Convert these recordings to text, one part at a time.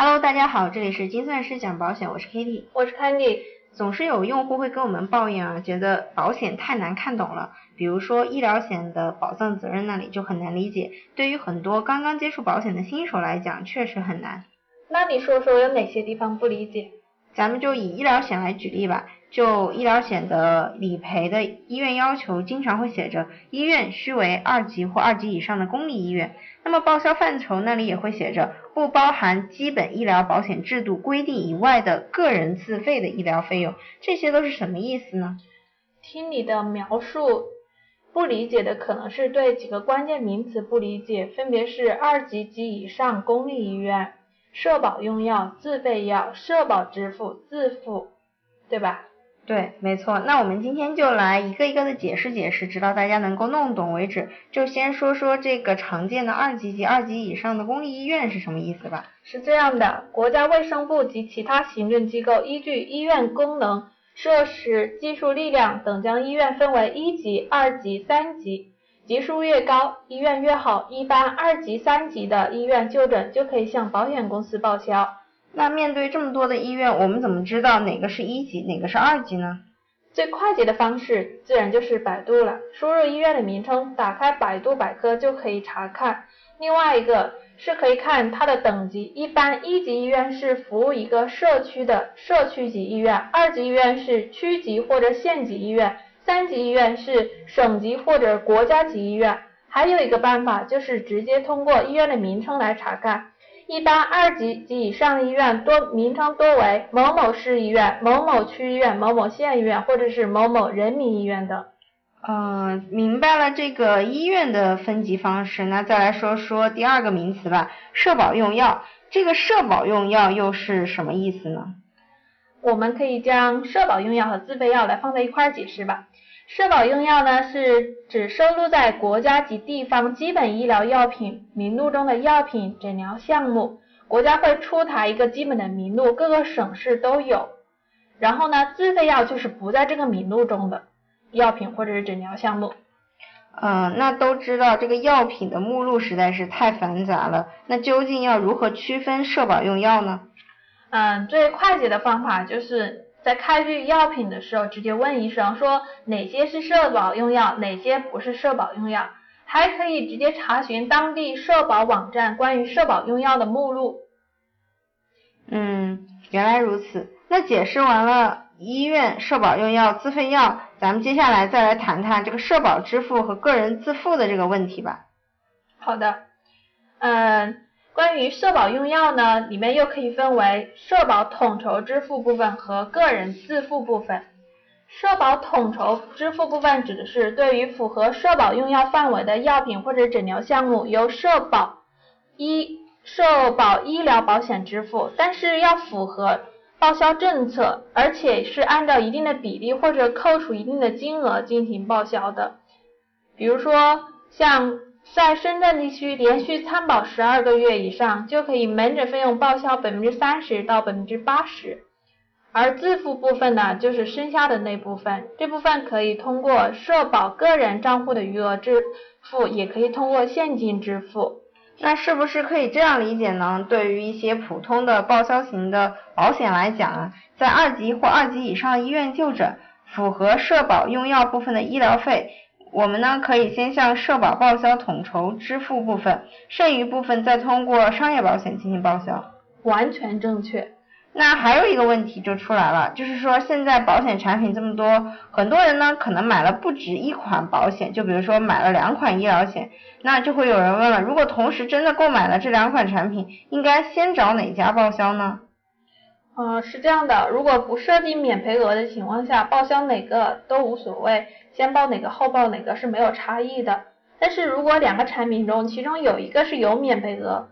Hello，大家好，这里是精算师讲保险，我是 Kitty，我是 Candy。总是有用户会跟我们抱怨啊，觉得保险太难看懂了，比如说医疗险的保障责任那里就很难理解，对于很多刚刚接触保险的新手来讲，确实很难。那你说说有哪些地方不理解？咱们就以医疗险来举例吧。就医疗险的理赔的医院要求，经常会写着医院需为二级或二级以上的公立医院。那么报销范畴那里也会写着不包含基本医疗保险制度规定以外的个人自费的医疗费用。这些都是什么意思呢？听你的描述，不理解的可能是对几个关键名词不理解，分别是二级及以上公立医院、社保用药、自费药、社保支付、自付，对吧？对，没错。那我们今天就来一个一个的解释解释，直到大家能够弄懂为止。就先说说这个常见的二级及二级以上的公立医院是什么意思吧。是这样的，国家卫生部及其他行政机构依据医院功能、设施、技术力量等，将医院分为一级、二级、三级，级数越高，医院越好。一般二级、三级的医院就诊就可以向保险公司报销。那面对这么多的医院，我们怎么知道哪个是一级，哪个是二级呢？最快捷的方式自然就是百度了，输入医院的名称，打开百度百科就可以查看。另外一个是可以看它的等级，一般一级医院是服务一个社区的社区级医院，二级医院是区级或者县级医院，三级医院是省级或者国家级医院。还有一个办法就是直接通过医院的名称来查看。一般二级及以上医院多名称多为某某市医院、某某区医院、某某县医院，或者是某某人民医院等。嗯，明白了这个医院的分级方式，那再来说说第二个名词吧，社保用药。这个社保用药又是什么意思呢？我们可以将社保用药和自费药来放在一块儿解释吧。社保用药呢，是指收录在国家及地方基本医疗药品名录中的药品诊疗项目。国家会出台一个基本的名录，各个省市都有。然后呢，自费药就是不在这个名录中的药品或者是诊疗项目。嗯，那都知道这个药品的目录实在是太繁杂了。那究竟要如何区分社保用药呢？嗯，最快捷的方法就是。在开具药品的时候，直接问医生说哪些是社保用药，哪些不是社保用药，还可以直接查询当地社保网站关于社保用药的目录。嗯，原来如此。那解释完了医院社保用药、自费药，咱们接下来再来谈谈这个社保支付和个人自付的这个问题吧。好的，嗯。关于社保用药呢，里面又可以分为社保统筹支付部分和个人自付部分。社保统筹支付部分指的是对于符合社保用药范围的药品或者诊疗项目，由社保医社保医疗保险支付，但是要符合报销政策，而且是按照一定的比例或者扣除一定的金额进行报销的。比如说像。在深圳地区连续参保十二个月以上，就可以门诊费用报销百分之三十到百分之八十，而自付部分呢，就是剩下的那部分，这部分可以通过社保个人账户的余额支付，也可以通过现金支付。那是不是可以这样理解呢？对于一些普通的报销型的保险来讲啊，在二级或二级以上医院就诊，符合社保用药部分的医疗费。我们呢可以先向社保报销统筹支付部分，剩余部分再通过商业保险进行报销。完全正确。那还有一个问题就出来了，就是说现在保险产品这么多，很多人呢可能买了不止一款保险，就比如说买了两款医疗险，那就会有人问了，如果同时真的购买了这两款产品，应该先找哪家报销呢？呃，是这样的，如果不设定免赔额的情况下，报销哪个都无所谓，先报哪个后报哪个是没有差异的。但是如果两个产品中，其中有一个是有免赔额，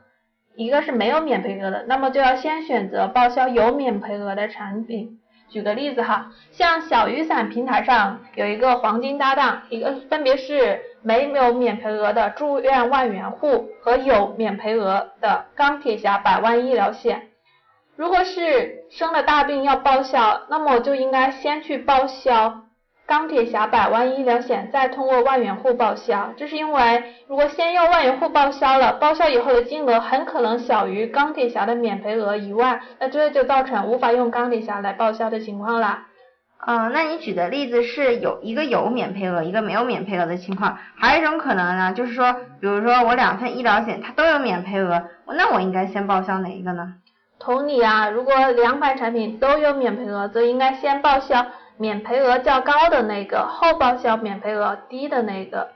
一个是没有免赔额的，那么就要先选择报销有免赔额的产品。举个例子哈，像小雨伞平台上有一个黄金搭档，一个分别是没有免赔额的住院万元户和有免赔额的钢铁侠百万医疗险。如果是生了大病要报销，那么我就应该先去报销钢铁侠百万医疗险，再通过万元户报销。这是因为，如果先用万元户报销了，报销以后的金额很可能小于钢铁侠的免赔额一万，那这就造成无法用钢铁侠来报销的情况啦。啊，那你举的例子是有一个有免赔额，一个没有免赔额的情况，还有一种可能呢，就是说，比如说我两份医疗险它都有免赔额，那我应该先报销哪一个呢？同理啊，如果两款产品都有免赔额，则应该先报销免赔额较高的那个，后报销免赔额低的那个。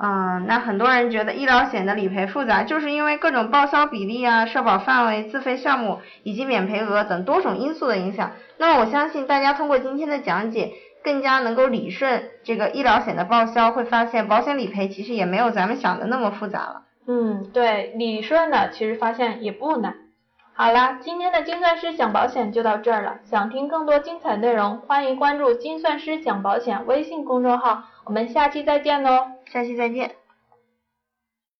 嗯，那很多人觉得医疗险的理赔复杂，就是因为各种报销比例啊、社保范围、自费项目以及免赔额等多种因素的影响。那么我相信大家通过今天的讲解，更加能够理顺这个医疗险的报销，会发现保险理赔其实也没有咱们想的那么复杂了。嗯，对，理顺了，其实发现也不难。好啦，今天的精算师讲保险就到这儿了。想听更多精彩内容，欢迎关注“精算师讲保险”微信公众号。我们下期再见喽！下期再见。